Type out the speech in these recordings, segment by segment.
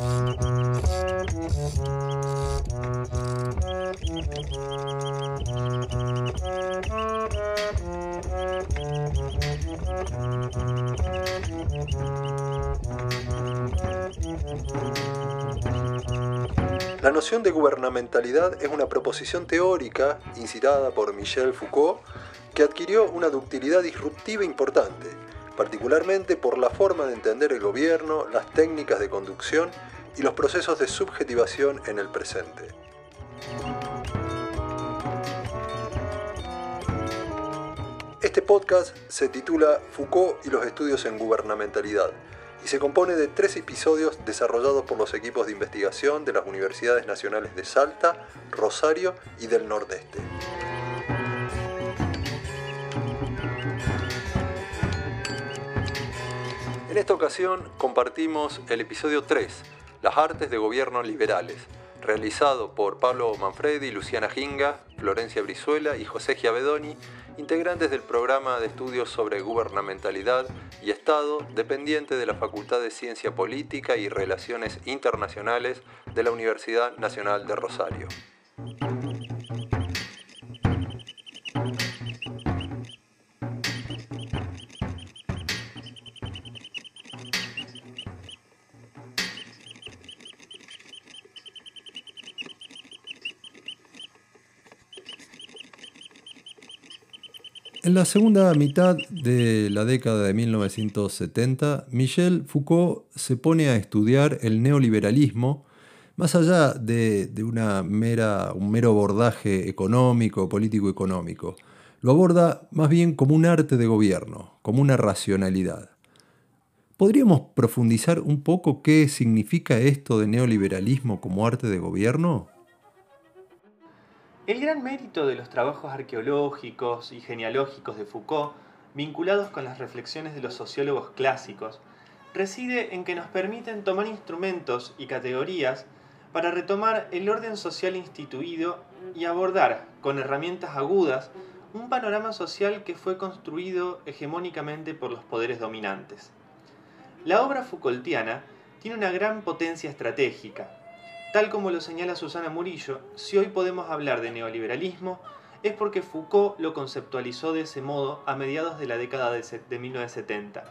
La noción de gubernamentalidad es una proposición teórica incitada por Michel Foucault que adquirió una ductilidad disruptiva importante, particularmente por la forma de entender el gobierno, las técnicas de conducción y los procesos de subjetivación en el presente. Este podcast se titula Foucault y los estudios en gubernamentalidad y se compone de tres episodios desarrollados por los equipos de investigación de las Universidades Nacionales de Salta, Rosario y del Nordeste. En esta ocasión compartimos el episodio 3, Las artes de gobierno liberales, realizado por Pablo Manfredi, Luciana Ginga, Florencia Brizuela y José Giavedoni, integrantes del programa de estudios sobre gubernamentalidad y Estado, dependiente de la Facultad de Ciencia Política y Relaciones Internacionales de la Universidad Nacional de Rosario. En la segunda mitad de la década de 1970, Michel Foucault se pone a estudiar el neoliberalismo más allá de, una mera, un mero abordaje económico, político-económico. Lo aborda más bien como un arte de gobierno, como una racionalidad. ¿Podríamos profundizar un poco qué significa esto de neoliberalismo como arte de gobierno? El gran mérito de los trabajos arqueológicos y genealógicos de Foucault, vinculados con las reflexiones de los sociólogos clásicos, reside en que nos permiten tomar instrumentos y categorías para retomar el orden social instituido y abordar, con herramientas agudas, un panorama social que fue construido hegemónicamente por los poderes dominantes. La obra Foucaultiana tiene una gran potencia estratégica, Tal como lo señala Susana Murillo, si hoy podemos hablar de neoliberalismo, es porque Foucault lo conceptualizó de ese modo a mediados de la década de 1970,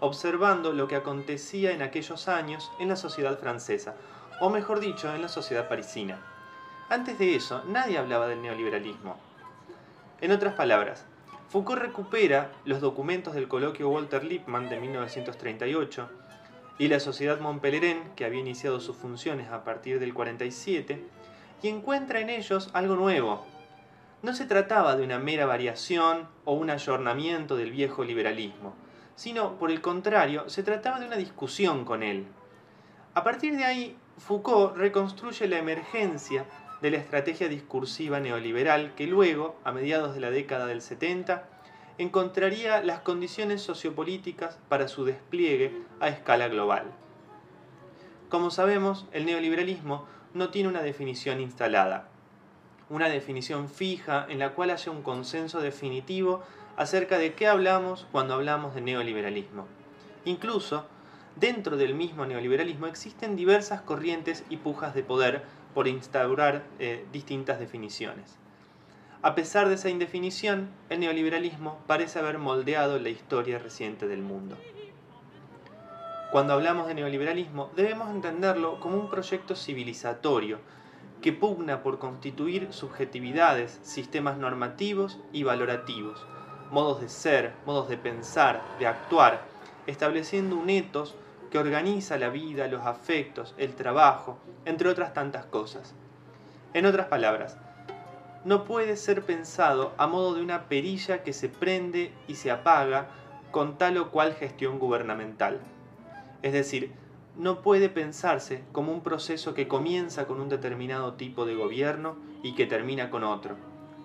observando lo que acontecía en aquellos años en la sociedad francesa, o mejor dicho, en la sociedad parisina. Antes de eso, nadie hablaba del neoliberalismo. En otras palabras, Foucault recupera los documentos del coloquio Walter Lippmann de 1938, y la Sociedad Montpellerin, que había iniciado sus funciones a partir del 47, y encuentra en ellos algo nuevo. No se trataba de una mera variación o un ayornamiento del viejo liberalismo, sino, por el contrario, se trataba de una discusión con él. A partir de ahí, Foucault reconstruye la emergencia de la estrategia discursiva neoliberal que luego, a mediados de la década del 70, encontraría las condiciones sociopolíticas para su despliegue a escala global. Como sabemos, el neoliberalismo no tiene una definición instalada, una definición fija en la cual haya un consenso definitivo acerca de qué hablamos cuando hablamos de neoliberalismo. Incluso, dentro del mismo neoliberalismo existen diversas corrientes y pujas de poder por instaurar eh, distintas definiciones. A pesar de esa indefinición, el neoliberalismo parece haber moldeado la historia reciente del mundo. Cuando hablamos de neoliberalismo, debemos entenderlo como un proyecto civilizatorio que pugna por constituir subjetividades, sistemas normativos y valorativos, modos de ser, modos de pensar, de actuar, estableciendo un etos que organiza la vida, los afectos, el trabajo, entre otras tantas cosas. En otras palabras, no puede ser pensado a modo de una perilla que se prende y se apaga con tal o cual gestión gubernamental. Es decir, no puede pensarse como un proceso que comienza con un determinado tipo de gobierno y que termina con otro,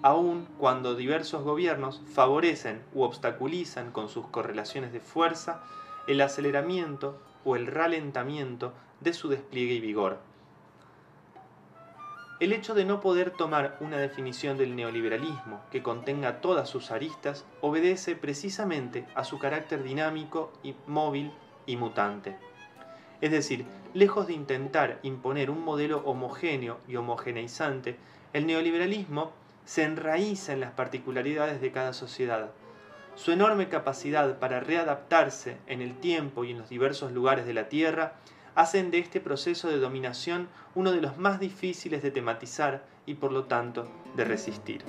aun cuando diversos gobiernos favorecen u obstaculizan con sus correlaciones de fuerza el aceleramiento o el ralentamiento de su despliegue y vigor. El hecho de no poder tomar una definición del neoliberalismo que contenga todas sus aristas obedece precisamente a su carácter dinámico y móvil y mutante. Es decir, lejos de intentar imponer un modelo homogéneo y homogeneizante, el neoliberalismo se enraiza en las particularidades de cada sociedad. Su enorme capacidad para readaptarse en el tiempo y en los diversos lugares de la Tierra hacen de este proceso de dominación uno de los más difíciles de tematizar y por lo tanto de resistir.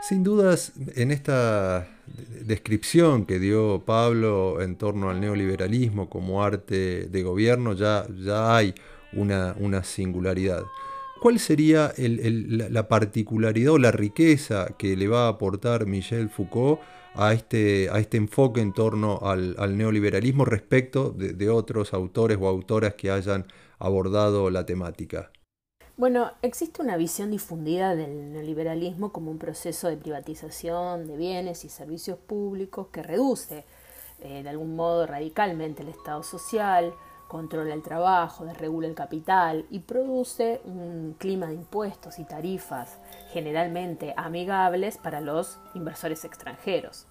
Sin dudas, en esta descripción que dio Pablo en torno al neoliberalismo como arte de gobierno, ya, ya hay una, singularidad. ¿Cuál sería la particularidad o la riqueza que le va a aportar Michel Foucault a este, este enfoque en torno al, neoliberalismo respecto de otros autores o autoras que hayan abordado la temática? Bueno, existe una visión difundida del neoliberalismo como un proceso de privatización de bienes y servicios públicos que reduce eh, de algún modo radicalmente el Estado social, controla el trabajo, desregula el capital y produce un clima de impuestos y tarifas generalmente amigables para los inversores extranjeros.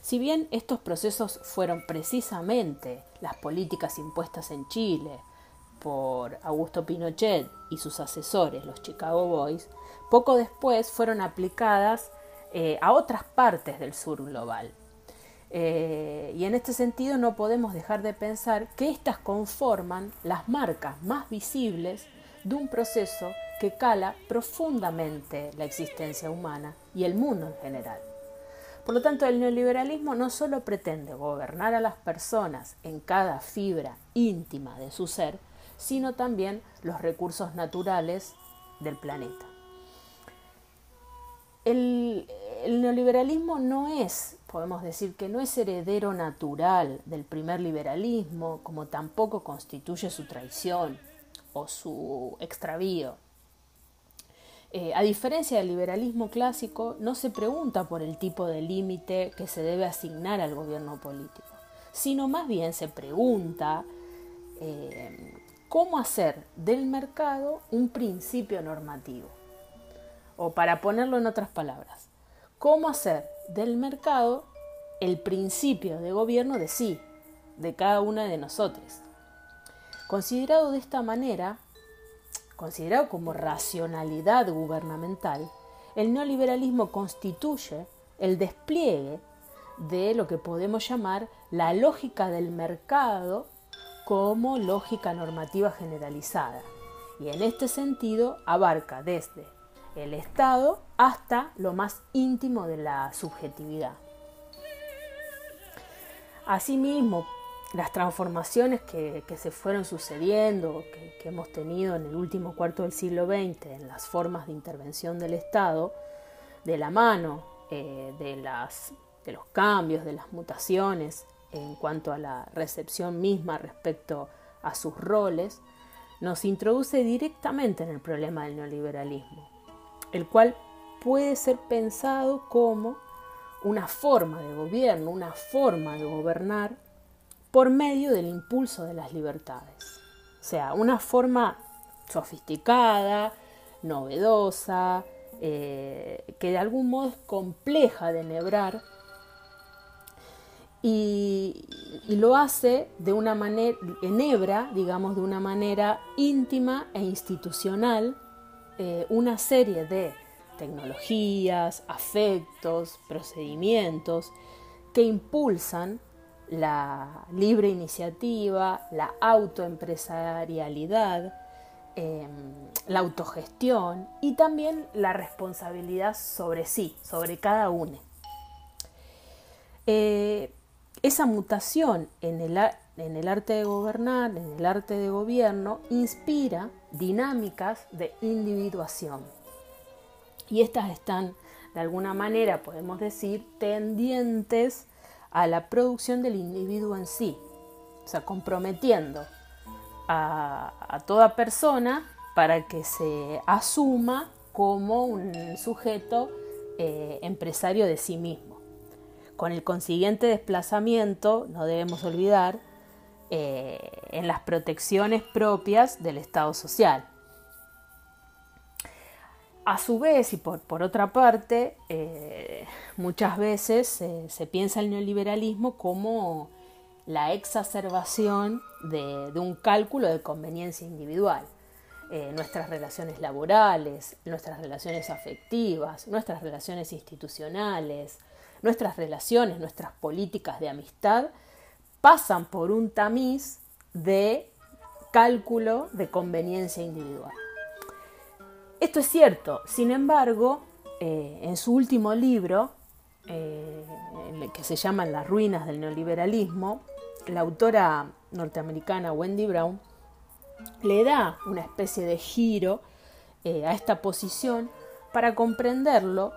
Si bien estos procesos fueron precisamente las políticas impuestas en Chile, por Augusto Pinochet y sus asesores, los Chicago Boys, poco después fueron aplicadas eh, a otras partes del sur global. Eh, y en este sentido no podemos dejar de pensar que éstas conforman las marcas más visibles de un proceso que cala profundamente la existencia humana y el mundo en general. Por lo tanto, el neoliberalismo no solo pretende gobernar a las personas en cada fibra íntima de su ser, sino también los recursos naturales del planeta. El, neoliberalismo no es, podemos decir que no es heredero natural del primer liberalismo, como tampoco constituye su traición o su extravío. Eh, a diferencia del liberalismo clásico, no se pregunta por el tipo de límite que se debe asignar al gobierno político, sino más bien se pregunta eh, cómo hacer del mercado un principio normativo. O para ponerlo en otras palabras, cómo hacer del mercado el principio de gobierno de sí, de cada una de nosotros. Considerado de esta manera, considerado como racionalidad gubernamental, el neoliberalismo constituye el despliegue de lo que podemos llamar la lógica del mercado como lógica normativa generalizada y en este sentido abarca desde el Estado hasta lo más íntimo de la subjetividad. Asimismo, las transformaciones que, se fueron sucediendo, que, hemos tenido en el último cuarto del siglo XX en las formas de intervención del Estado, de la mano eh, de, de los cambios, de las mutaciones en cuanto a la recepción misma respecto a sus roles, nos introduce directamente en el problema del neoliberalismo, el cual puede ser pensado como una forma de gobierno, una forma de gobernar por medio del impulso de las libertades. O sea, una forma sofisticada, novedosa, eh, que de algún modo es compleja de enhebrar y, lo hace de una manera, enhebra, digamos, de una manera íntima e institucional eh, una serie de tecnologías, afectos, procedimientos que impulsan la libre iniciativa, la autoempresarialidad, em, la autogestión y también la responsabilidad sobre sí, sobre cada uno. Eh, esa mutación en el, arte de gobernar, en el arte de gobierno, inspira dinámicas de individuación. Y estas están, de alguna manera, podemos decir, tendientes a la producción del individuo en sí, o sea, comprometiendo a, toda persona para que se asuma como un sujeto eh, empresario de sí mismo con el consiguiente desplazamiento, no debemos olvidar, eh, en las protecciones propias del Estado social. A su vez, y por, otra parte, eh, muchas veces se piensa el neoliberalismo como la exacerbación de, un cálculo de conveniencia individual. Eh, nuestras relaciones laborales, nuestras relaciones afectivas, nuestras relaciones institucionales, nuestras relaciones, nuestras políticas de amistad, pasan por un tamiz de cálculo de conveniencia individual. Esto es cierto, sin embargo, eh, en su último libro, eh, que se llama Las ruinas del neoliberalismo, la autora norteamericana Wendy Brown le da una especie de giro eh, a esta posición para comprenderlo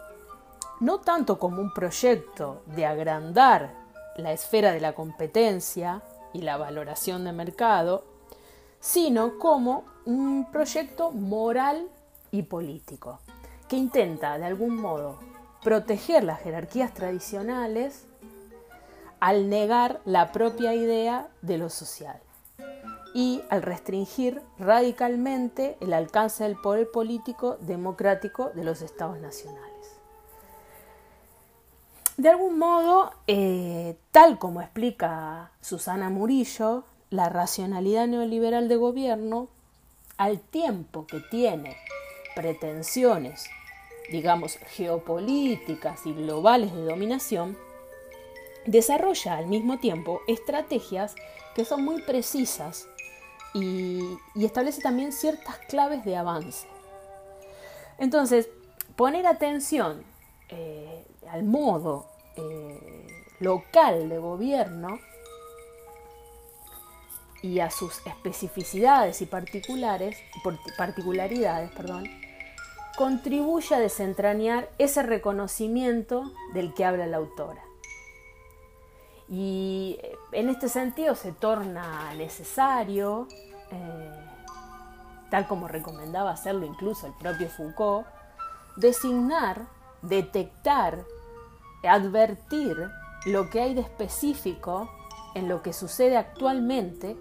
no tanto como un proyecto de agrandar la esfera de la competencia y la valoración de mercado, sino como un proyecto moral y político, que intenta de algún modo proteger las jerarquías tradicionales al negar la propia idea de lo social y al restringir radicalmente el alcance del poder político democrático de los estados nacionales. De algún modo, eh, tal como explica Susana Murillo, la racionalidad neoliberal de gobierno, al tiempo que tiene pretensiones, digamos, geopolíticas y globales de dominación, desarrolla al mismo tiempo estrategias que son muy precisas y, establece también ciertas claves de avance. Entonces, poner atención eh, al modo eh, local de gobierno y a sus especificidades y particulares, particularidades, perdón, contribuye a desentrañar ese reconocimiento del que habla la autora. Y eh, en este sentido se torna necesario, eh, tal como recomendaba hacerlo incluso el propio Foucault, designar, detectar, advertir lo que hay de específico en lo que sucede actualmente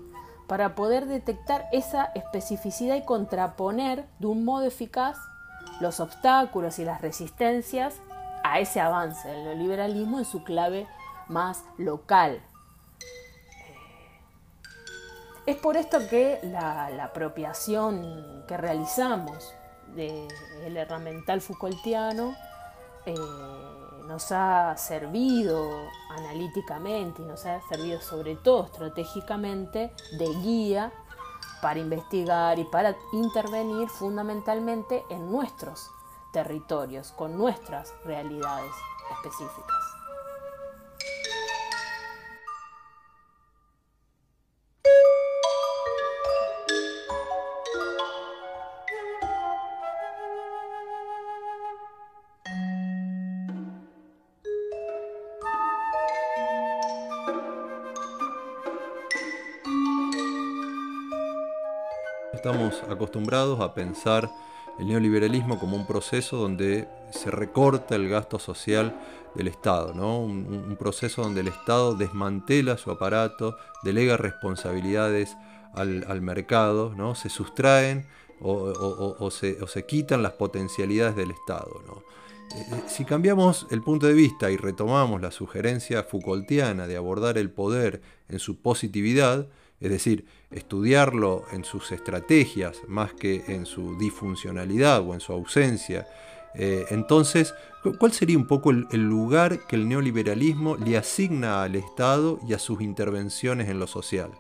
para poder detectar esa especificidad y contraponer de un modo eficaz los obstáculos y las resistencias a ese avance del neoliberalismo en su clave más local. Es por esto que la, apropiación que realizamos del herramental Foucaultiano eh, nos ha servido analíticamente y nos ha servido sobre todo estratégicamente de guía para investigar y para intervenir fundamentalmente en nuestros territorios, con nuestras realidades específicas. Estamos acostumbrados a pensar el neoliberalismo como un proceso donde se recorta el gasto social del Estado, ¿no? un, proceso donde el Estado desmantela su aparato, delega responsabilidades al, mercado, ¿no? se sustraen o, se, quitan las potencialidades del Estado. Eh, eh, si cambiamos el punto de vista y retomamos la sugerencia Foucaultiana de abordar el poder en su positividad, es decir, estudiarlo en sus estrategias más que en su disfuncionalidad o en su ausencia. Eh, entonces, ¿cuál sería un poco el, lugar que el neoliberalismo le asigna al Estado y a sus intervenciones en lo social?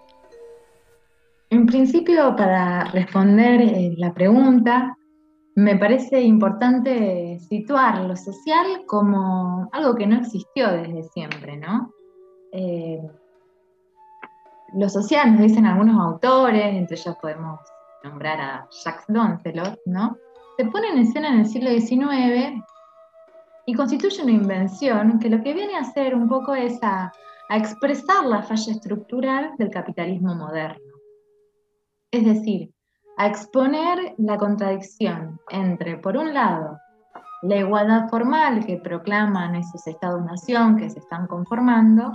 En principio, para responder eh, la pregunta, me parece importante situar lo social como algo que no existió desde siempre, ¿no? Eh, lo social, nos dicen algunos autores, entre ellos podemos nombrar a Jacques Lancelot, ¿no? Se pone en escena en el siglo XIX y constituye una invención que lo que viene a hacer un poco es a expresar la falla estructural del capitalismo moderno. Es decir, a exponer la contradicción entre, por un lado, la igualdad formal que proclaman esos estados-nación que se están conformando,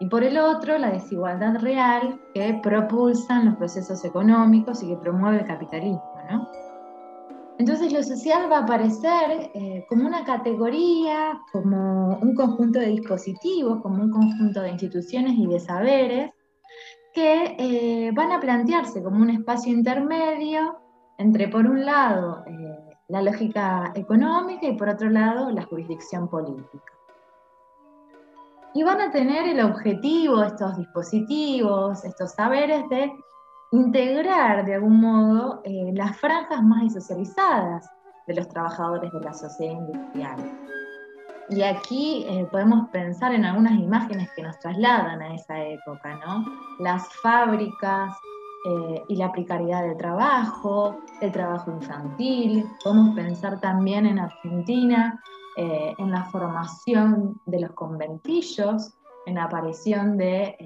y por el otro la desigualdad real que propulsan los procesos económicos y que promueve el capitalismo. Entonces lo social va a aparecer eh, como una categoría, como un conjunto de dispositivos, como un conjunto de instituciones y de saberes que eh, van a plantearse como un espacio intermedio entre, por un lado, eh, la lógica económica y, por otro lado, la jurisdicción política. Y van a tener el objetivo, estos dispositivos, estos saberes, de integrar de algún modo eh, las franjas más disocializadas de los trabajadores de la sociedad industrial. Y aquí eh, podemos pensar en algunas imágenes que nos trasladan a esa época, ¿no? Las fábricas eh, y la precariedad de trabajo, el trabajo infantil. Podemos pensar también en Argentina eh, en la formación de los conventillos, en la aparición de,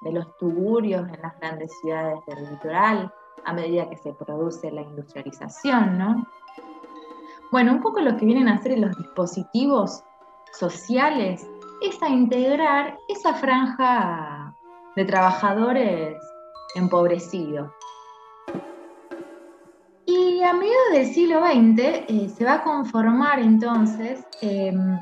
de los tugurios en las grandes ciudades del litoral a medida que se produce la industrialización, ¿no? Bueno, un poco lo que vienen a hacer los dispositivos sociales es a integrar esa franja de trabajadores empobrecidos. A mediados del siglo XX eh, se va a conformar entonces em,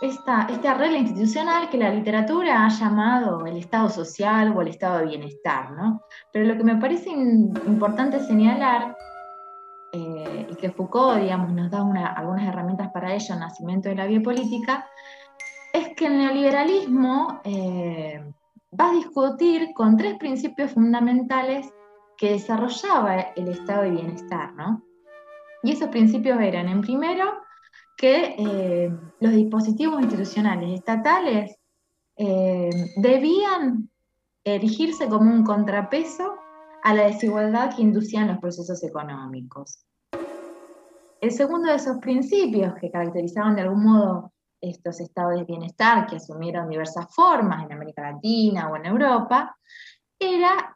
esta, esta, regla institucional que la literatura ha llamado el estado social o el estado de bienestar, ¿no? Pero lo que me parece importante señalar eh, y que Foucault, digamos, nos da algunas herramientas para ello, el nacimiento de la biopolítica, es que el neoliberalismo eh, va a discutir con tres principios fundamentales que desarrollaba el estado de bienestar, ¿no? Y esos principios eran, en primero, que eh, los dispositivos institucionales estatales debían erigirse como un contrapeso a la desigualdad que inducían los procesos económicos. El segundo de esos principios que caracterizaban de algún modo estos estados de bienestar que asumieron diversas formas en América Latina o en Europa, era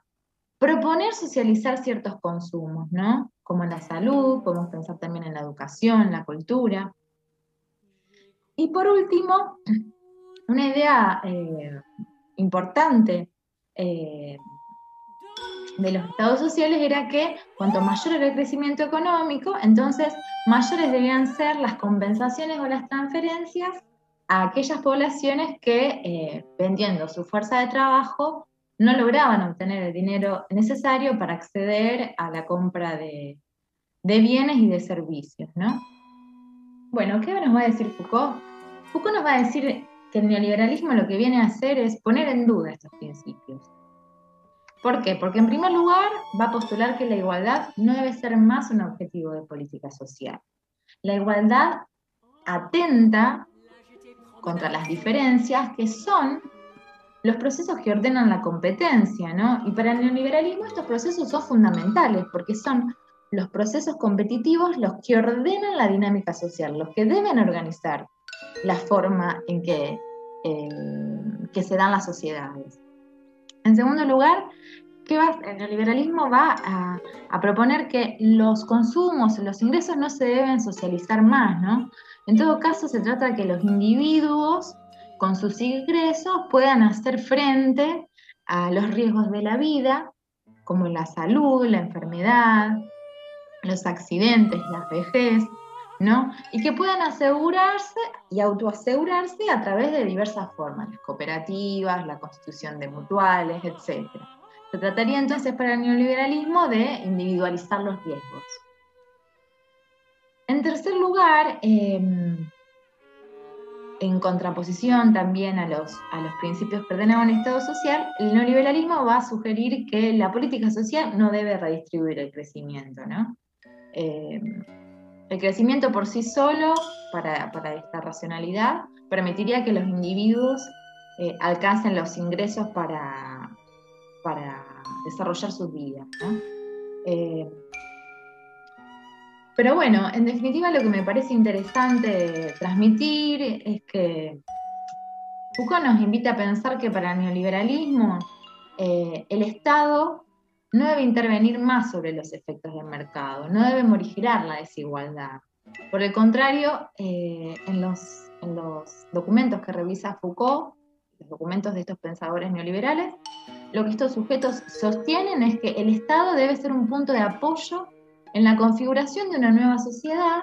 proponer socializar ciertos consumos, ¿no? Como en la salud, podemos pensar también en la educación, la cultura. Y por último, una idea eh, importante eh, de los estados sociales era que cuanto mayor era el crecimiento económico, entonces mayores debían ser las compensaciones o las transferencias a aquellas poblaciones que, eh, vendiendo su fuerza de trabajo, no lograban obtener el dinero necesario para acceder a la compra de, bienes y de servicios. ¿no? Bueno, ¿qué nos va a decir Foucault? Foucault nos va a decir que el neoliberalismo lo que viene a hacer es poner en duda estos principios ¿Por qué? Porque en primer lugar va a postular que la igualdad no debe ser más un objetivo de política social. La igualdad atenta contra las diferencias que son los procesos que ordenan la competencia, ¿no? Y para el neoliberalismo estos procesos son fundamentales porque son los procesos competitivos los que ordenan la dinámica social, los que deben organizar la forma en que, eh, que se dan las sociedades. En segundo lugar, el neoliberalismo va a, proponer que los consumos, los ingresos no se deben socializar más, ¿no? En todo caso, se trata de que los individuos con sus ingresos puedan hacer frente a los riesgos de la vida, como la salud, la enfermedad, los accidentes, la vejez, ¿no? Y que puedan asegurarse y autoasegurarse a través de diversas formas, las cooperativas, la constitución de mutuales, etc. Se trataría entonces para el neoliberalismo de individualizar los riesgos. En tercer lugar, em, en contraposición también a los, a los principios que ordenaban el Estado social, el neoliberalismo va a sugerir que la política social no debe redistribuir el crecimiento, ¿no? Em, el crecimiento por sí solo, para, esta racionalidad, permitiría que los individuos eh, alcancen los ingresos para, para desarrollar sus vidas. Eh, pero bueno, en definitiva lo que me parece interesante transmitir es que Foucault nos invita a pensar que para el neoliberalismo eh, el Estado no debe intervenir más sobre los efectos del mercado, no debe morigerar la desigualdad. Por el contrario, eh, en, los, documentos que revisa Foucault, los documentos de estos pensadores neoliberales, lo que estos sujetos sostienen es que el Estado debe ser un punto de apoyo en la configuración de una nueva sociedad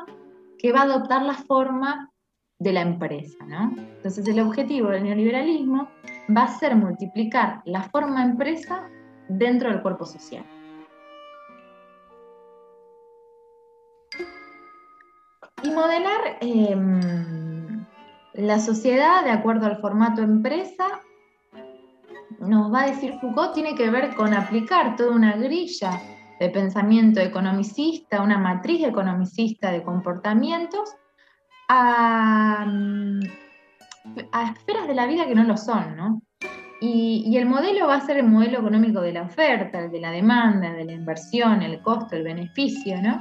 que va a adoptar la forma de la empresa. Entonces el objetivo del neoliberalismo va a ser multiplicar la forma empresa dentro del cuerpo social. Y modelar em, la sociedad de acuerdo al formato empresa, nos va a decir Foucault, tiene que ver con aplicar toda una grilla de pensamiento economicista, una matriz economicista de comportamientos a, esferas de la vida que no lo son, ¿no? Y, el modelo va a ser el modelo económico de la oferta, el de la demanda, de la inversión, el costo, el beneficio, ¿no?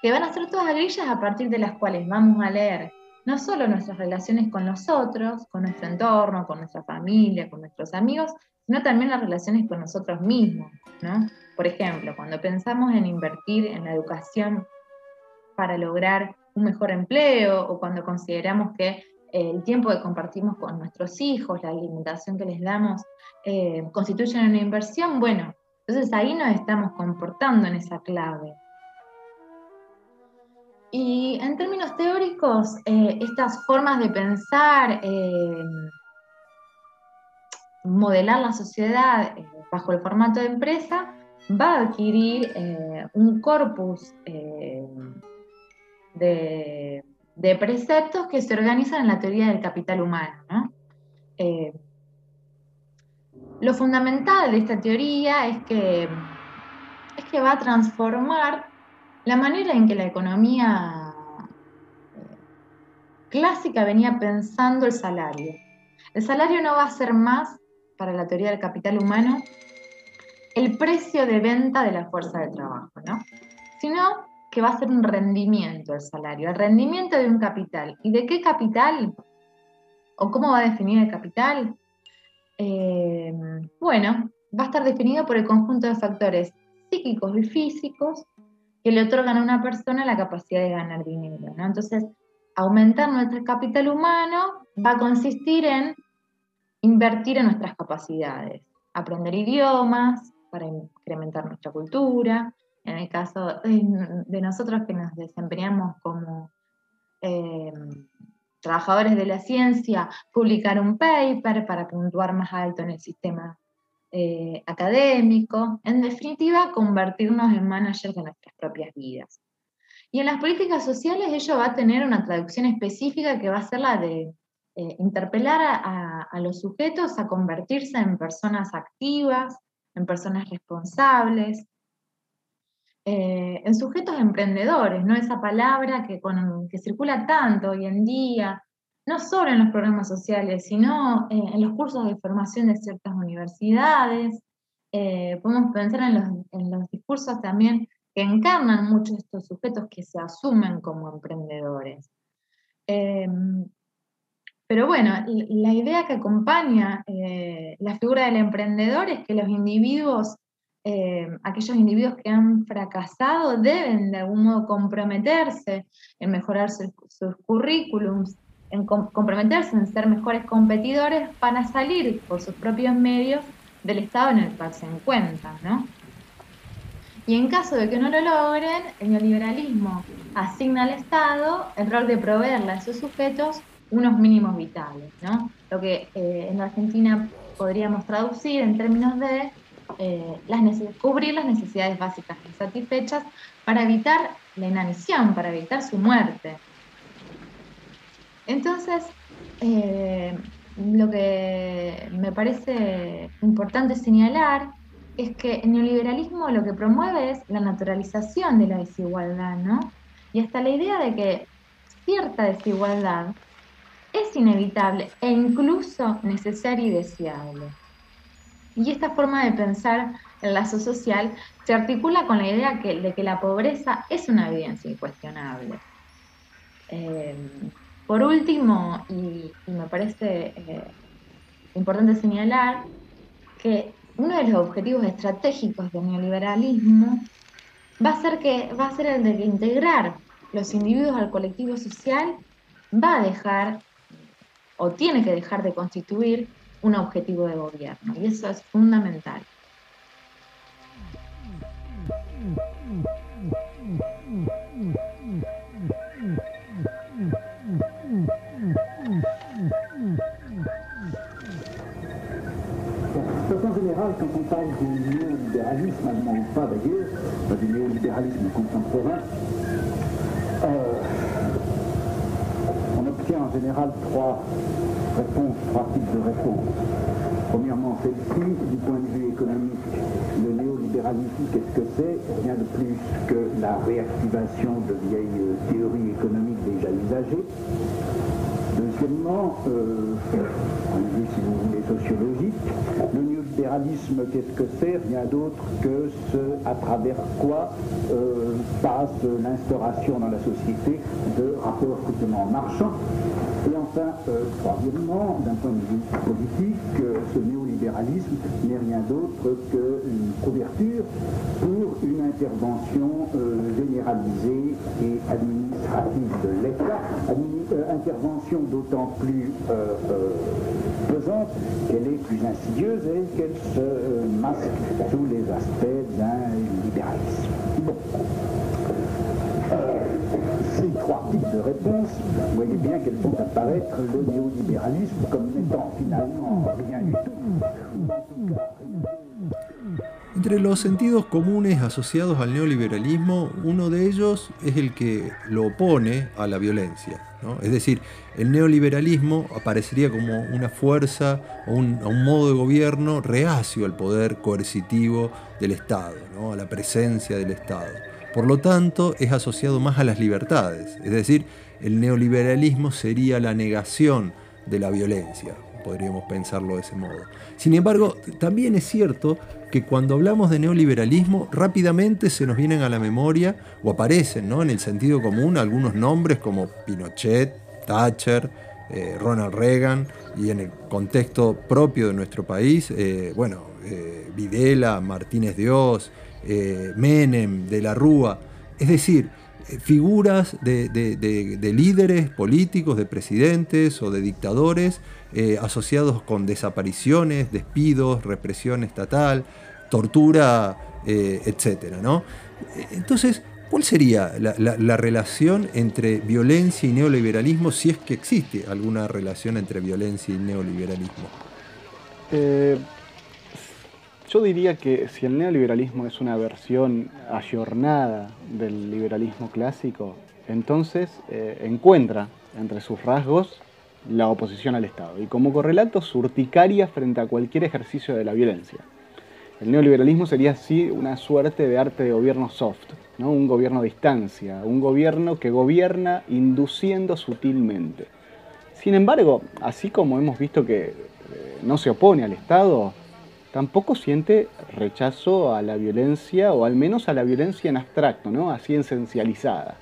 Que van a ser todas grillas a partir de las cuales vamos a leer no solo nuestras relaciones con los otros, con nuestro entorno, con nuestra familia, con nuestros amigos, sino también las relaciones con nosotros mismos, ¿no? Por ejemplo, cuando pensamos en invertir en la educación para lograr un mejor empleo o cuando consideramos que eh, el tiempo que compartimos con nuestros hijos, la alimentación que les damos, eh, constituyen una inversión, bueno, entonces ahí nos estamos comportando en esa clave. Y en términos teóricos, eh, estas formas de pensar, modelar la sociedad bajo el formato de empresa, va a adquirir un corpus de, preceptos que se organizan en la teoría del capital humano. Eh, lo fundamental de esta teoría es que, es que va a transformar la manera en que la economía eh, clásica venía pensando el salario. El salario no va a ser más, para la teoría del capital humano, el precio de venta de la fuerza de trabajo, ¿no? sino que va a ser un rendimiento el salario, el rendimiento de un capital. ¿Y de qué capital? ¿O cómo va a definir el capital? Eh, bueno, va a estar definido por el conjunto de factores psíquicos y físicos que le otorgan a una persona la capacidad de ganar dinero. Entonces, aumentar nuestro capital humano va a consistir en invertir en nuestras capacidades, aprender idiomas para incrementar nuestra cultura, en el caso de, nosotros que nos desempeñamos como eh, trabajadores de la ciencia, publicar un paper para puntuar más alto en el sistema eh, académico, en definitiva, convertirnos en managers de nuestras propias vidas. Y en las políticas sociales ello va a tener una traducción específica que va a ser la de eh, interpelar a, los sujetos a convertirse en personas activas, en personas responsables, eh, en sujetos emprendedores, ¿no? Esa palabra que, que circula tanto hoy en día, no solo en los programas sociales, sino eh, en los cursos de formación de ciertas universidades. Eh, podemos pensar en los, en los, discursos también que encarnan muchos estos sujetos que se asumen como emprendedores. Em, pero bueno, la idea que acompaña la figura del emprendedor es que los individuos eh, aquellos individuos que han fracasado deben de algún modo comprometerse en mejorar sus currículums, en comprometerse en ser mejores competidores para salir por sus propios medios del estado en el cual se encuentran. ¿no? Y en caso de que no lo logren, el neoliberalismo asigna al Estado el rol de proveerle a esos sujetos unos mínimos vitales, ¿no? Lo que eh, en Argentina podríamos traducir en términos de eh, las cubrir las necesidades básicas insatisfechas para evitar la inanición, para evitar su muerte. Entonces, eh, lo que me parece importante señalar es que el neoliberalismo lo que promueve es la naturalización de la desigualdad, ¿no? Y hasta la idea de que cierta desigualdad es inevitable e incluso necesaria y deseable. Y esta forma de pensar el lazo social se articula con la idea de que la pobreza es una evidencia incuestionable. Eh, por último, y, me parece eh, importante señalar que uno de los objetivos estratégicos del neoliberalismo va a ser, que, va a ser el de integrar los individuos al colectivo social, va a dejar o tiene que dejar de constituir un objetivo de gobierno y eso es fundamental. Du néolibéralisme allemand ou pas d'ailleurs, du néolibéralisme contemporain, euh, on obtient en général trois réponses, trois types de réponses. Premièrement, celle-ci, du point de vue économique, le néolibéralisme, qu'est-ce que c'est? Rien de plus que la réactivation de vieilles théories économiques déjà usagées. Deuxièmement, euh, point de vue, si vous voulez, sociologique, le néolibéralisme, qu'est-ce que c'est Rien d'autre que ce à travers quoi euh, passe l'instauration dans la société de rapports strictement marchands. Et enfin, euh, troisièmement, d'un point de vue politique, euh, ce néolibéralisme n'est rien d'autre qu'une couverture pour une intervention euh, généralisée et administrative de l'État, intervention d'autant plus pesante qu'elle est plus insidieuse et qu'elle se masque sous les aspects d'un libéralisme. Bon ces trois types de réponses, vous voyez bien qu'elles font apparaître le néolibéralisme comme n'étant finalement rien du tout. Entre los sentidos comunes asociados al neoliberalismo, uno de ellos es el que lo opone a la violencia. ¿no? Es decir, el neoliberalismo aparecería como una fuerza o un, modo de gobierno reacio al poder coercitivo del Estado, ¿no? a la presencia del Estado. Por lo tanto, es asociado más a las libertades, es decir, el neoliberalismo sería la negación de la violencia, podríamos pensarlo de ese modo. Sin embargo, también es cierto que cuando hablamos de neoliberalismo, rápidamente se nos vienen a la memoria o aparecen ¿no? en el sentido común algunos nombres como Pinochet, Thatcher, eh, Ronald Reagan y en el contexto propio de nuestro país, eh, bueno, eh, Videla, Martínez Dios, eh, Menem, de la Rúa, es decir, figuras de, líderes políticos, de presidentes o de dictadores eh, asociados con desapariciones, despidos, represión estatal, tortura, etc. ¿no? Entonces, ¿cuál sería la, relación entre violencia y neoliberalismo, si es que existe alguna relación entre violencia y neoliberalismo? Yo diría que si el neoliberalismo es una versión ayornada del liberalismo clásico, entonces eh, encuentra entre sus rasgos la oposición al Estado y como correlato su urticaria frente a cualquier ejercicio de la violencia. El neoliberalismo sería así una suerte de arte de gobierno soft, ¿no? un gobierno a distancia, un gobierno que gobierna induciendo sutilmente. Sin embargo, así como hemos visto que eh, no se opone al Estado, tampoco siente rechazo a la violencia, o al menos a la violencia en abstracto, ¿no? así esencializada.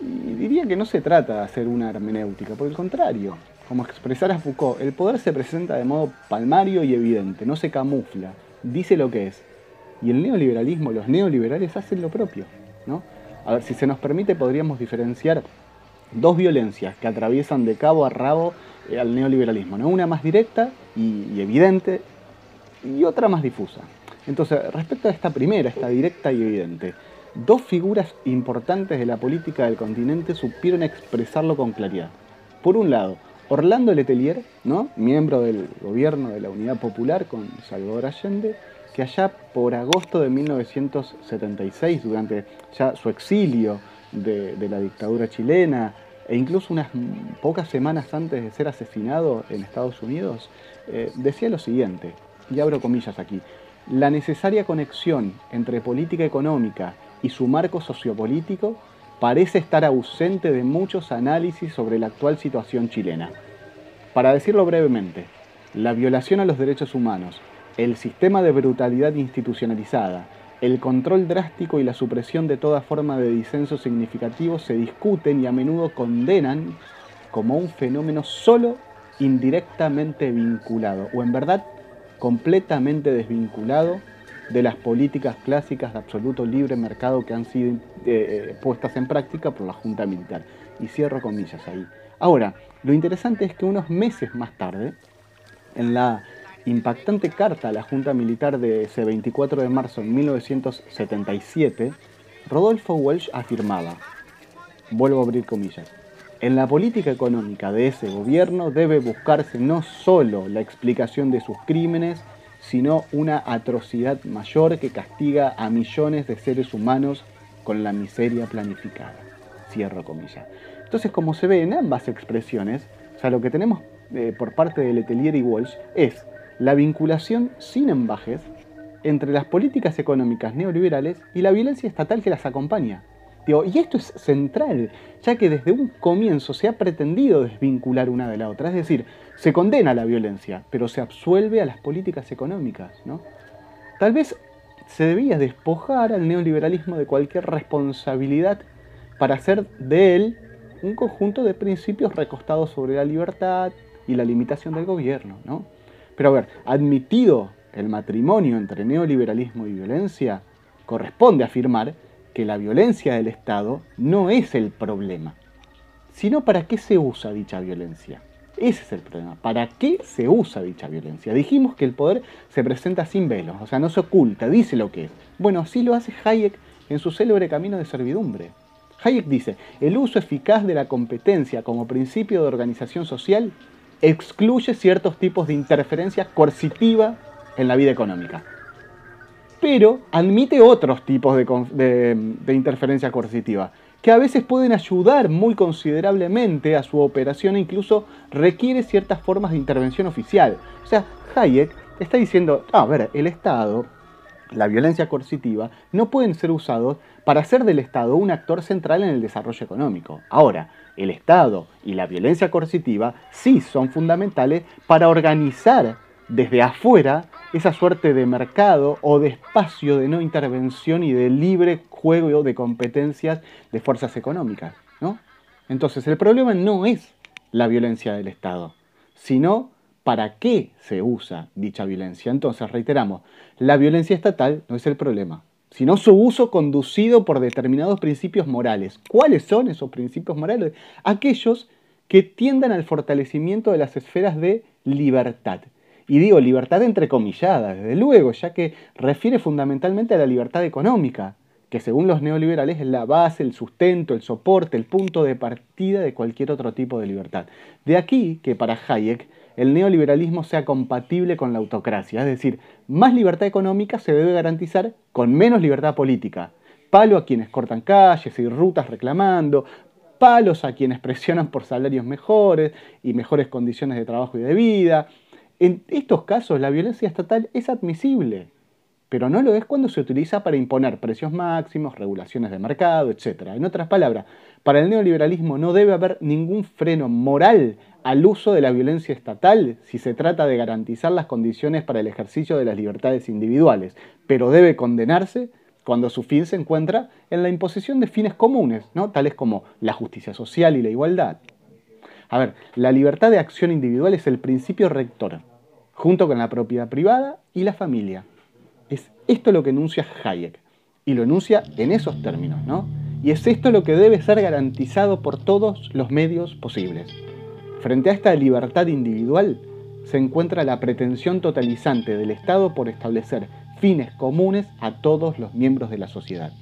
Y diría que no se trata de hacer una hermenéutica, por el contrario, como expresara Foucault, el poder se presenta de modo palmario y evidente, no se camufla, dice lo que es. Y el neoliberalismo, los neoliberales hacen lo propio. ¿no? A ver, si se nos permite, podríamos diferenciar dos violencias que atraviesan de cabo a rabo eh, al neoliberalismo. ¿no? Una más directa y evidente, y otra más difusa. Entonces, respecto a esta primera, esta directa y evidente, dos figuras importantes de la política del continente supieron expresarlo con claridad. Por un lado, Orlando Letelier, ¿no? miembro del gobierno de la Unidad Popular con Salvador Allende, que allá por agosto de 1976, durante ya su exilio de, la dictadura chilena, e incluso unas pocas semanas antes de ser asesinado en Estados Unidos, eh, decía lo siguiente, y abro comillas aquí, la necesaria conexión entre política económica y su marco sociopolítico parece estar ausente de muchos análisis sobre la actual situación chilena. Para decirlo brevemente, la violación a los derechos humanos, el sistema de brutalidad institucionalizada, el control drástico y la supresión de toda forma de disenso significativo se discuten y a menudo condenan como un fenómeno solo indirectamente vinculado, o en verdad completamente desvinculado de las políticas clásicas de absoluto libre mercado que han sido eh, eh, puestas en práctica por la Junta Militar. Y cierro comillas ahí. Ahora, lo interesante es que unos meses más tarde, en la impactante carta a la Junta Militar de ese 24 de marzo de 1977, Rodolfo Welsh afirmaba, vuelvo a abrir comillas, en la política económica de ese gobierno debe buscarse no solo la explicación de sus crímenes, sino una atrocidad mayor que castiga a millones de seres humanos con la miseria planificada. Cierro comillas. Entonces, como se ve en ambas expresiones, o sea, lo que tenemos eh, por parte de Letelier y Walsh es la vinculación sin embajes entre las políticas económicas neoliberales y la violencia estatal que las acompaña. Y esto es central, ya que desde un comienzo se ha pretendido desvincular una de la otra. Es decir, se condena la violencia, pero se absuelve a las políticas económicas. ¿no? Tal vez se debía despojar al neoliberalismo de cualquier responsabilidad para hacer de él un conjunto de principios recostados sobre la libertad y la limitación del gobierno. ¿no? Pero a ver, admitido el matrimonio entre neoliberalismo y violencia, corresponde afirmar que la violencia del Estado no es el problema, sino para qué se usa dicha violencia. Ese es el problema. ¿Para qué se usa dicha violencia? Dijimos que el poder se presenta sin velos, o sea, no se oculta, dice lo que es. Bueno, así lo hace Hayek en su célebre camino de servidumbre. Hayek dice, el uso eficaz de la competencia como principio de organización social excluye ciertos tipos de interferencia coercitiva en la vida económica. Pero admite otros tipos de, interferencia coercitiva, que a veces pueden ayudar muy considerablemente a su operación e incluso requiere ciertas formas de intervención oficial. O sea, Hayek está diciendo, a ver, el Estado, la violencia coercitiva, no pueden ser usados para hacer del Estado un actor central en el desarrollo económico. Ahora, el Estado y la violencia coercitiva sí son fundamentales para organizar desde afuera esa suerte de mercado o de espacio de no intervención y de libre juego de competencias de fuerzas económicas. ¿no? Entonces el problema no es la violencia del Estado, sino para qué se usa dicha violencia. Entonces, reiteramos, la violencia estatal no es el problema, sino su uso conducido por determinados principios morales. ¿Cuáles son esos principios morales? Aquellos que tiendan al fortalecimiento de las esferas de libertad. Y digo libertad entrecomillada, desde luego, ya que refiere fundamentalmente a la libertad económica, que según los neoliberales es la base, el sustento, el soporte, el punto de partida de cualquier otro tipo de libertad. De aquí que para Hayek el neoliberalismo sea compatible con la autocracia, es decir, más libertad económica se debe garantizar con menos libertad política. Palo a quienes cortan calles y rutas reclamando, palos a quienes presionan por salarios mejores y mejores condiciones de trabajo y de vida, en estos casos la violencia estatal es admisible, pero no lo es cuando se utiliza para imponer precios máximos, regulaciones de mercado, etc. En otras palabras, para el neoliberalismo no debe haber ningún freno moral al uso de la violencia estatal si se trata de garantizar las condiciones para el ejercicio de las libertades individuales, pero debe condenarse cuando su fin se encuentra en la imposición de fines comunes, ¿no? tales como la justicia social y la igualdad. A ver, la libertad de acción individual es el principio rector, junto con la propiedad privada y la familia. Es esto lo que enuncia Hayek, y lo enuncia en esos términos, ¿no? Y es esto lo que debe ser garantizado por todos los medios posibles. Frente a esta libertad individual se encuentra la pretensión totalizante del Estado por establecer fines comunes a todos los miembros de la sociedad.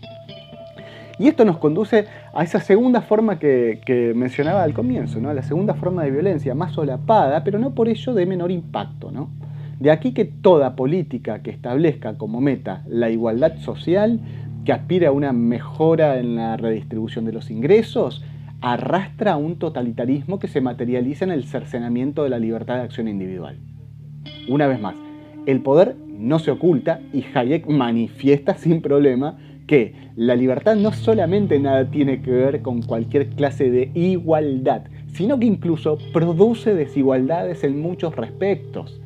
Y esto nos conduce a esa segunda forma que, mencionaba al comienzo, ¿no? a la segunda forma de violencia, más solapada, pero no por ello de menor impacto. ¿no? De aquí que toda política que establezca como meta la igualdad social, que aspire a una mejora en la redistribución de los ingresos, arrastra a un totalitarismo que se materializa en el cercenamiento de la libertad de acción individual. Una vez más, el poder no se oculta y Hayek manifiesta sin problema que la libertad no solamente nada tiene que ver con cualquier clase de igualdad, sino que incluso produce desigualdades en muchos respectos.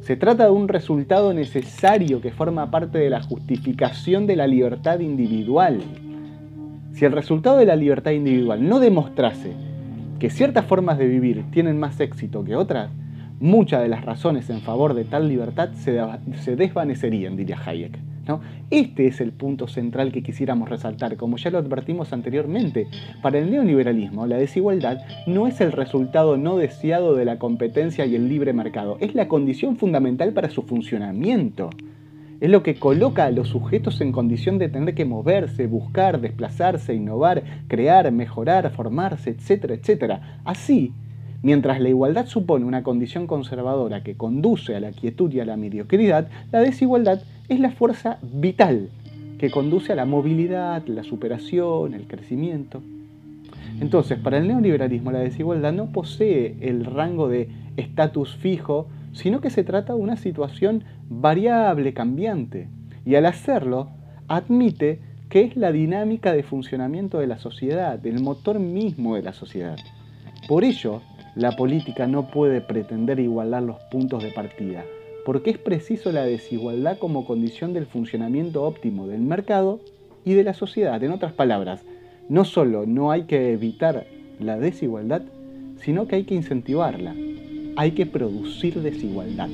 Se trata de un resultado necesario que forma parte de la justificación de la libertad individual. Si el resultado de la libertad individual no demostrase que ciertas formas de vivir tienen más éxito que otras, muchas de las razones en favor de tal libertad se, desvanecerían, diría Hayek. Este es el punto central que quisiéramos resaltar, como ya lo advertimos anteriormente. Para el neoliberalismo, la desigualdad no es el resultado no deseado de la competencia y el libre mercado, es la condición fundamental para su funcionamiento. Es lo que coloca a los sujetos en condición de tener que moverse, buscar, desplazarse, innovar, crear, mejorar, formarse, etcétera, etcétera. Así, Mientras la igualdad supone una condición conservadora que conduce a la quietud y a la mediocridad, la desigualdad es la fuerza vital que conduce a la movilidad, la superación, el crecimiento. Entonces, para el neoliberalismo la desigualdad no posee el rango de estatus fijo, sino que se trata de una situación variable, cambiante. Y al hacerlo, admite que es la dinámica de funcionamiento de la sociedad, el motor mismo de la sociedad. Por ello, la política no puede pretender igualar los puntos de partida, porque es preciso la desigualdad como condición del funcionamiento óptimo del mercado y de la sociedad. En otras palabras, no solo no hay que evitar la desigualdad, sino que hay que incentivarla. Hay que producir desigualdad.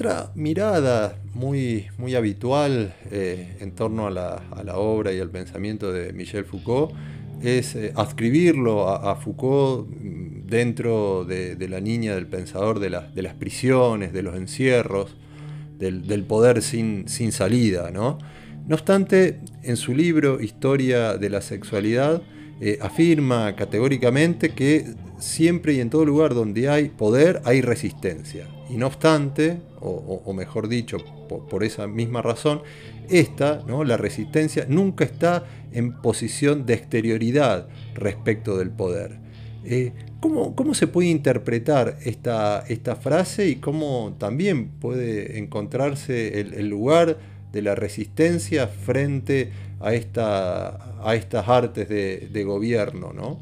Otra mirada muy, muy habitual eh, en torno a la, obra y al pensamiento de Michel Foucault es eh, adscribirlo a, Foucault mm, dentro de, la niña del pensador de, las prisiones, de los encierros, del, poder sin, sin salida. ¿no? no obstante, en su libro Historia de la Sexualidad, eh, afirma categóricamente que siempre y en todo lugar donde hay poder hay resistencia. Y no obstante, o, mejor dicho, por, esa misma razón, esta, ¿no? la resistencia, nunca está en posición de exterioridad respecto del poder. Eh, ¿cómo, se puede interpretar esta, esta, frase y cómo también puede encontrarse el, lugar de la resistencia frente a, esta, a estas artes de, de gobierno? ¿no?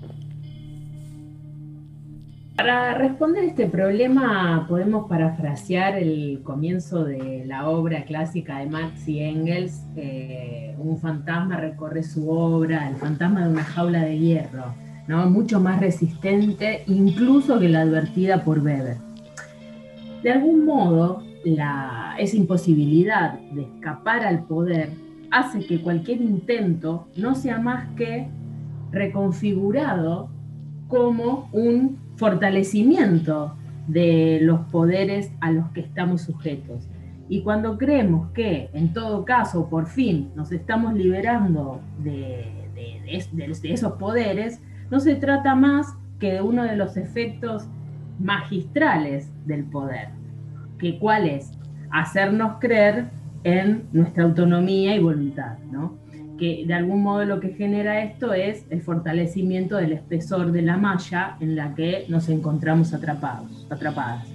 Para responder este problema podemos parafrasear el comienzo de la obra clásica de Marx y Engels, eh, un fantasma recorre su obra, el fantasma de una jaula de hierro, ¿no? mucho más resistente incluso que la advertida por Weber. De algún modo, la, esa imposibilidad de escapar al poder hace que cualquier intento no sea más que reconfigurado como un fortalecimiento de los poderes a los que estamos sujetos. Y cuando creemos que, en todo caso, por fin nos estamos liberando de, esos poderes, no se trata más que de uno de los efectos magistrales del poder, que cuál es hacernos creer en nuestra autonomía y voluntad, ¿no? Que de algún modo lo que genera esto es el fortalecimiento del espesor de la malla en la que nos encontramos atrapados, atrapadas.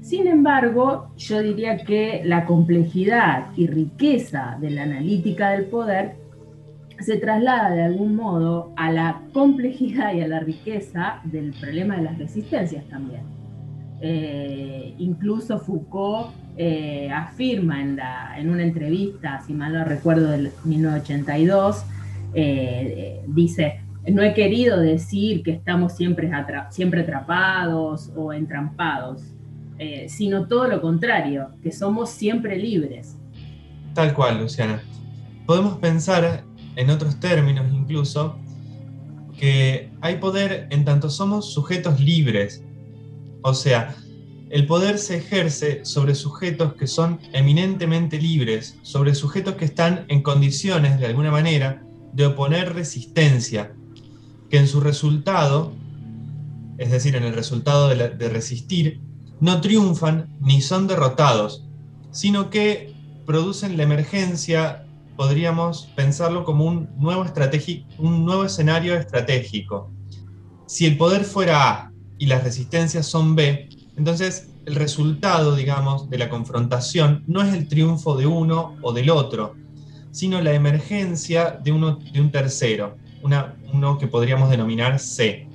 Sin embargo, yo diría que la complejidad y riqueza de la analítica del poder se traslada de algún modo a la complejidad y a la riqueza del problema de las resistencias también. Eh, incluso Foucault eh, afirma en, la, en, una entrevista, si mal no recuerdo, del 1982, eh, dice, no he querido decir que estamos siempre, siempre atrapados o entrampados, sino todo lo contrario, que somos siempre libres. Tal cual, Luciana. Podemos pensar, en otros términos incluso, que hay poder en tanto somos sujetos libres, o sea, el poder se ejerce sobre sujetos que son eminentemente libres, sobre sujetos que están en condiciones, de alguna manera, de oponer resistencia, que en su resultado, es decir, en el resultado de, resistir, no triunfan ni son derrotados, sino que producen la emergencia, podríamos pensarlo como un nuevo, un nuevo escenario estratégico. Si el poder fuera A y las resistencias son B, entonces el resultado, digamos, de la confrontación no es el triunfo de uno o del otro, sino la emergencia de, uno, de un tercero, uno que podríamos denominar C.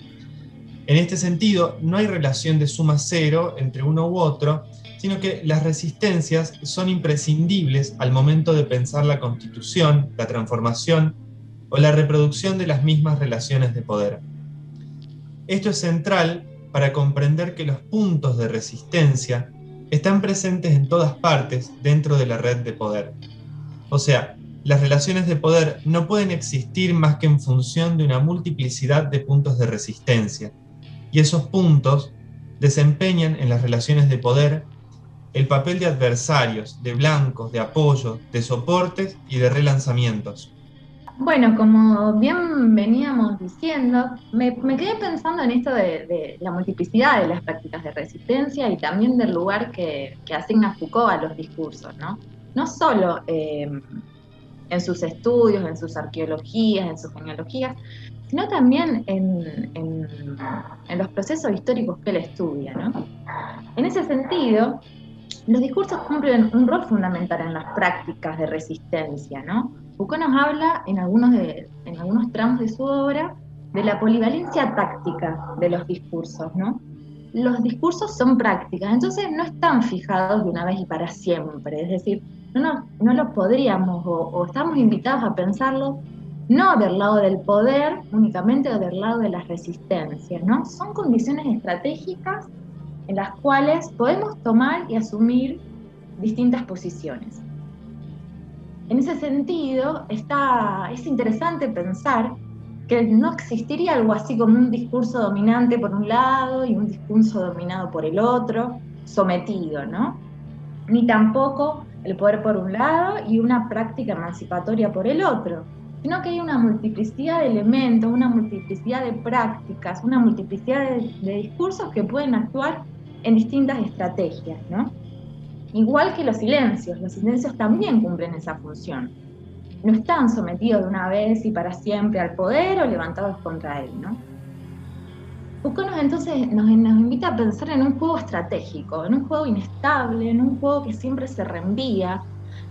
En este sentido, no hay relación de suma cero entre uno u otro, sino que las resistencias son imprescindibles al momento de pensar la constitución, la transformación o la reproducción de las mismas relaciones de poder. Esto es central para comprender que los puntos de resistencia están presentes en todas partes dentro de la red de poder. O sea, las relaciones de poder no pueden existir más que en función de una multiplicidad de puntos de resistencia. Y esos puntos desempeñan en las relaciones de poder el papel de adversarios, de blancos, de apoyo, de soportes y de relanzamientos. Bueno, como bien veníamos diciendo, me, quedé pensando en esto de, la multiplicidad de las prácticas de resistencia y también del lugar que, asigna Foucault a los discursos, ¿no? No solo eh, en sus estudios, en sus arqueologías, en sus genealogías, sino también en, en, los procesos históricos que él estudia. ¿no? En ese sentido, los discursos cumplen un rol fundamental en las prácticas de resistencia. ¿no? Foucault nos habla en algunos, en algunos tramos de su obra de la polivalencia táctica de los discursos. ¿no? Los discursos son prácticas, entonces no están fijados de una vez y para siempre, es decir, no, no, lo podríamos o, estamos invitados a pensarlo no del lado del poder únicamente o del lado de las resistencias, ¿no? Son condiciones estratégicas en las cuales podemos tomar y asumir distintas posiciones. En ese sentido, está, es interesante pensar que no existiría algo así como un discurso dominante por un lado y un discurso dominado por el otro, sometido, ¿no? Ni tampoco el poder por un lado y una práctica emancipatoria por el otro, sino que hay una multiplicidad de elementos, una multiplicidad de prácticas, una multiplicidad de, discursos que pueden actuar en distintas estrategias, ¿no? Igual que los silencios, los silencios también cumplen esa función. No están sometidos de una vez y para siempre al poder o levantados contra él, ¿no? Entonces nos, invita a pensar en un juego estratégico, en un juego inestable, en un juego que siempre se reenvía,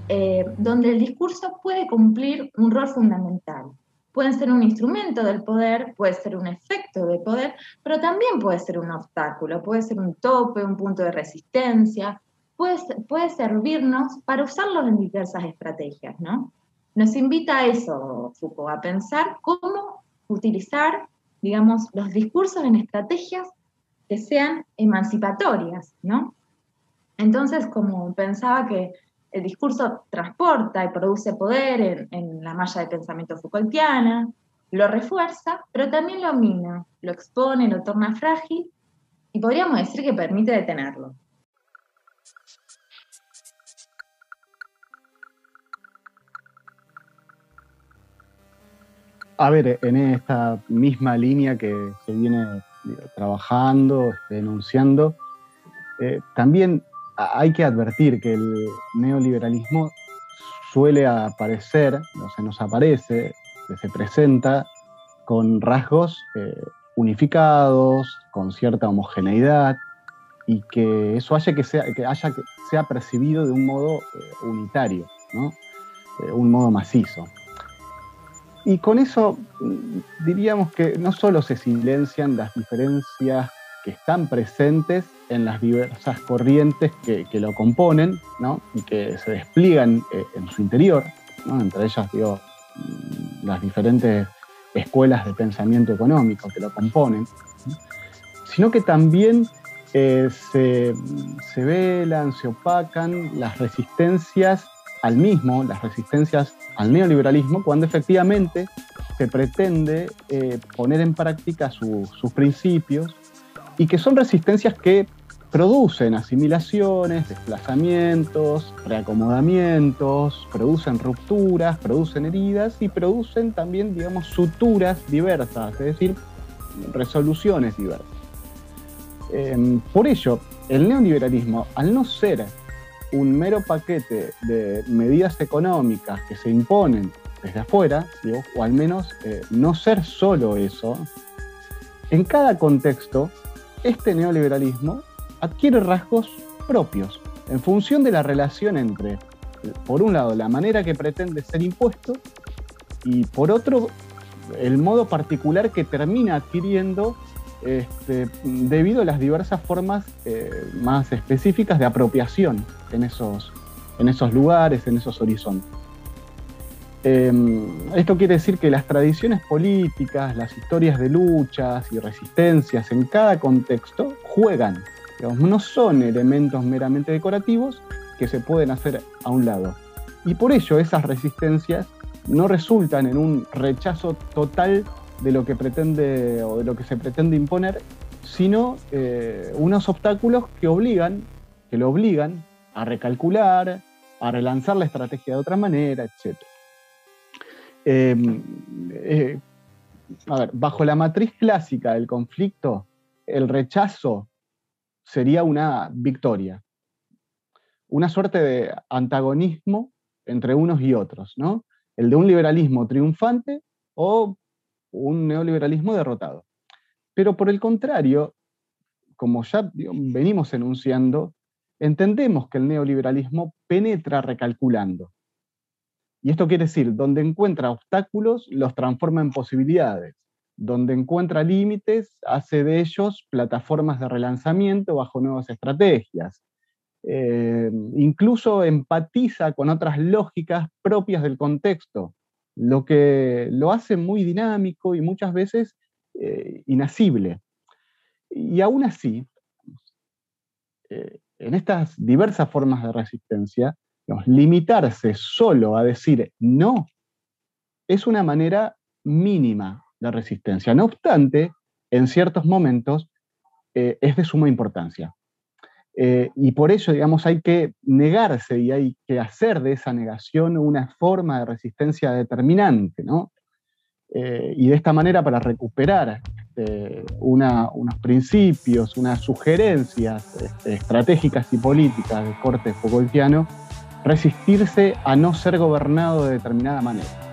eh, donde el discurso puede cumplir un rol fundamental. Puede ser un instrumento del poder, puede ser un efecto de poder, pero también puede ser un obstáculo, puede ser un tope, un punto de resistencia, puede, servirnos para usarlo en diversas estrategias, ¿no? Nos invita a eso, Foucault, a pensar cómo utilizar digamos, los discursos en estrategias que sean emancipatorias, ¿no? Entonces, como pensaba que el discurso transporta y produce poder en, la malla de pensamiento Foucaultiana, lo refuerza, pero también lo mina, lo expone, lo torna frágil y podríamos decir que permite detenerlo. A ver, en esta misma línea que se viene trabajando, denunciando, eh, también hay que advertir que el neoliberalismo suele aparecer, no se nos aparece, se presenta con rasgos eh, unificados, con cierta homogeneidad, y que eso haya que sea, que haya que sea percibido de un modo eh, unitario, ¿no? un modo macizo. Y con eso mm, diríamos que no solo se silencian las diferencias que están presentes en las diversas corrientes que, lo componen ¿no? y que se despliegan eh, en su interior, ¿no? entre ellas digo, mm, las diferentes escuelas de pensamiento económico que lo componen, sino que también eh, se, se velan, se opacan las resistencias al mismo, las resistencias al neoliberalismo, cuando efectivamente se pretende eh, poner en práctica sus principios y que son resistencias que producen asimilaciones, desplazamientos, reacomodamientos, producen rupturas, producen heridas y producen también, digamos, suturas diversas, es decir, resoluciones diversas. Em, por ello, el neoliberalismo, al no ser un mero paquete de medidas económicas que se imponen desde afuera, o al menos eh, no ser solo eso, en cada contexto este neoliberalismo adquiere rasgos propios en función de la relación entre, por un lado, la manera que pretende ser impuesto y por otro, el modo particular que termina adquiriendo este, debido a las diversas formas eh, más específicas de apropiación en esos, en esos lugares, en esos horizontes. Em, esto quiere decir que las tradiciones políticas, las historias de luchas y resistencias en cada contexto juegan, no son elementos meramente decorativos que se pueden hacer a un lado. Y por ello esas resistencias no resultan en un rechazo total de lo que pretende o de lo que se pretende imponer, sino eh, unos obstáculos que obligan, que lo obligan a recalcular, a relanzar la estrategia de otra manera, etc. Em, eh, a ver, bajo la matriz clásica del conflicto, el rechazo sería una victoria, una suerte de antagonismo entre unos y otros, ¿no? El de un liberalismo triunfante o un neoliberalismo derrotado. Pero por el contrario, como ya venimos enunciando, entendemos que el neoliberalismo penetra recalculando. Y esto quiere decir, donde encuentra obstáculos, los transforma en posibilidades. Donde encuentra límites, hace de ellos plataformas de relanzamiento bajo nuevas estrategias. Eh, incluso empatiza con otras lógicas propias del contexto, lo que lo hace muy dinámico y muchas veces eh. Y aún así, eh, en estas diversas formas de resistencia, limitarse solo a decir no es una manera mínima de resistencia. No obstante, en ciertos momentos eh, es de suma importancia. Eh, y por ello, digamos, hay que negarse y hay que hacer de esa negación una forma de resistencia determinante, ¿no? Eh, y de esta manera, para recuperar este, unos principios, unas sugerencias este, estratégicas y políticas de corte Foucaultiano, resistirse a no ser gobernado de determinada manera.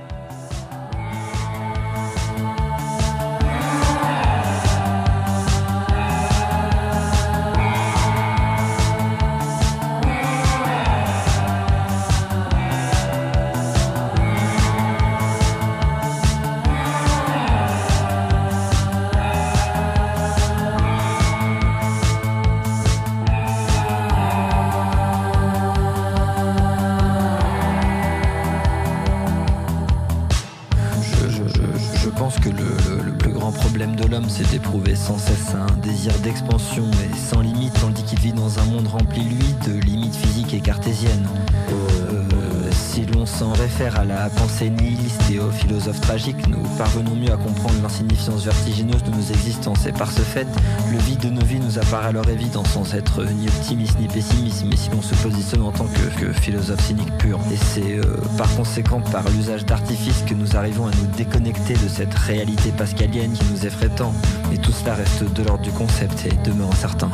Parvenons mieux à comprendre l'insignifiance vertigineuse de nos existences et par ce fait, le vide de nos vies nous apparaît alors évident sans être ni optimiste ni pessimiste, mais si l'on se positionne en tant que, philosophe cynique pur. Et c'est euh, par conséquent par l'usage d'artifices que nous arrivons à nous déconnecter de cette réalité pascalienne qui nous effraie tant. Mais tout cela reste de l'ordre du concept et demeure incertain.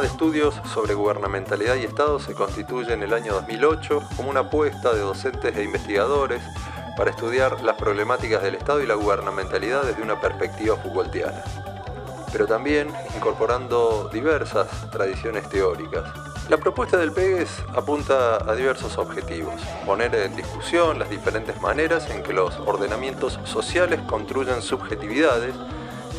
De estudios sobre gubernamentalidad y Estado se constituye en el año 2008 como una apuesta de docentes e investigadores para estudiar las problemáticas del Estado y la gubernamentalidad desde una perspectiva Foucaultiana, pero también incorporando diversas tradiciones teóricas. La propuesta del PEGES apunta a diversos objetivos, poner en discusión las diferentes maneras en que los ordenamientos sociales construyen subjetividades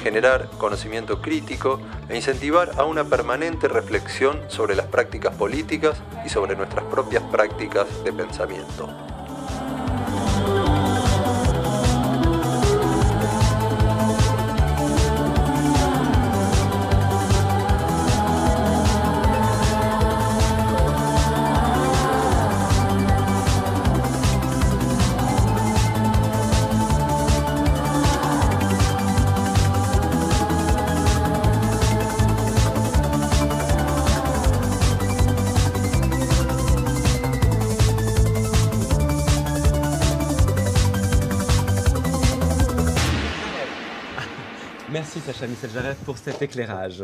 generar conocimiento crítico e incentivar a una permanente reflexión sobre las prácticas políticas y sobre nuestras propias prácticas de pensamiento. Merci Sacha Michel Jaref pour cet éclairage.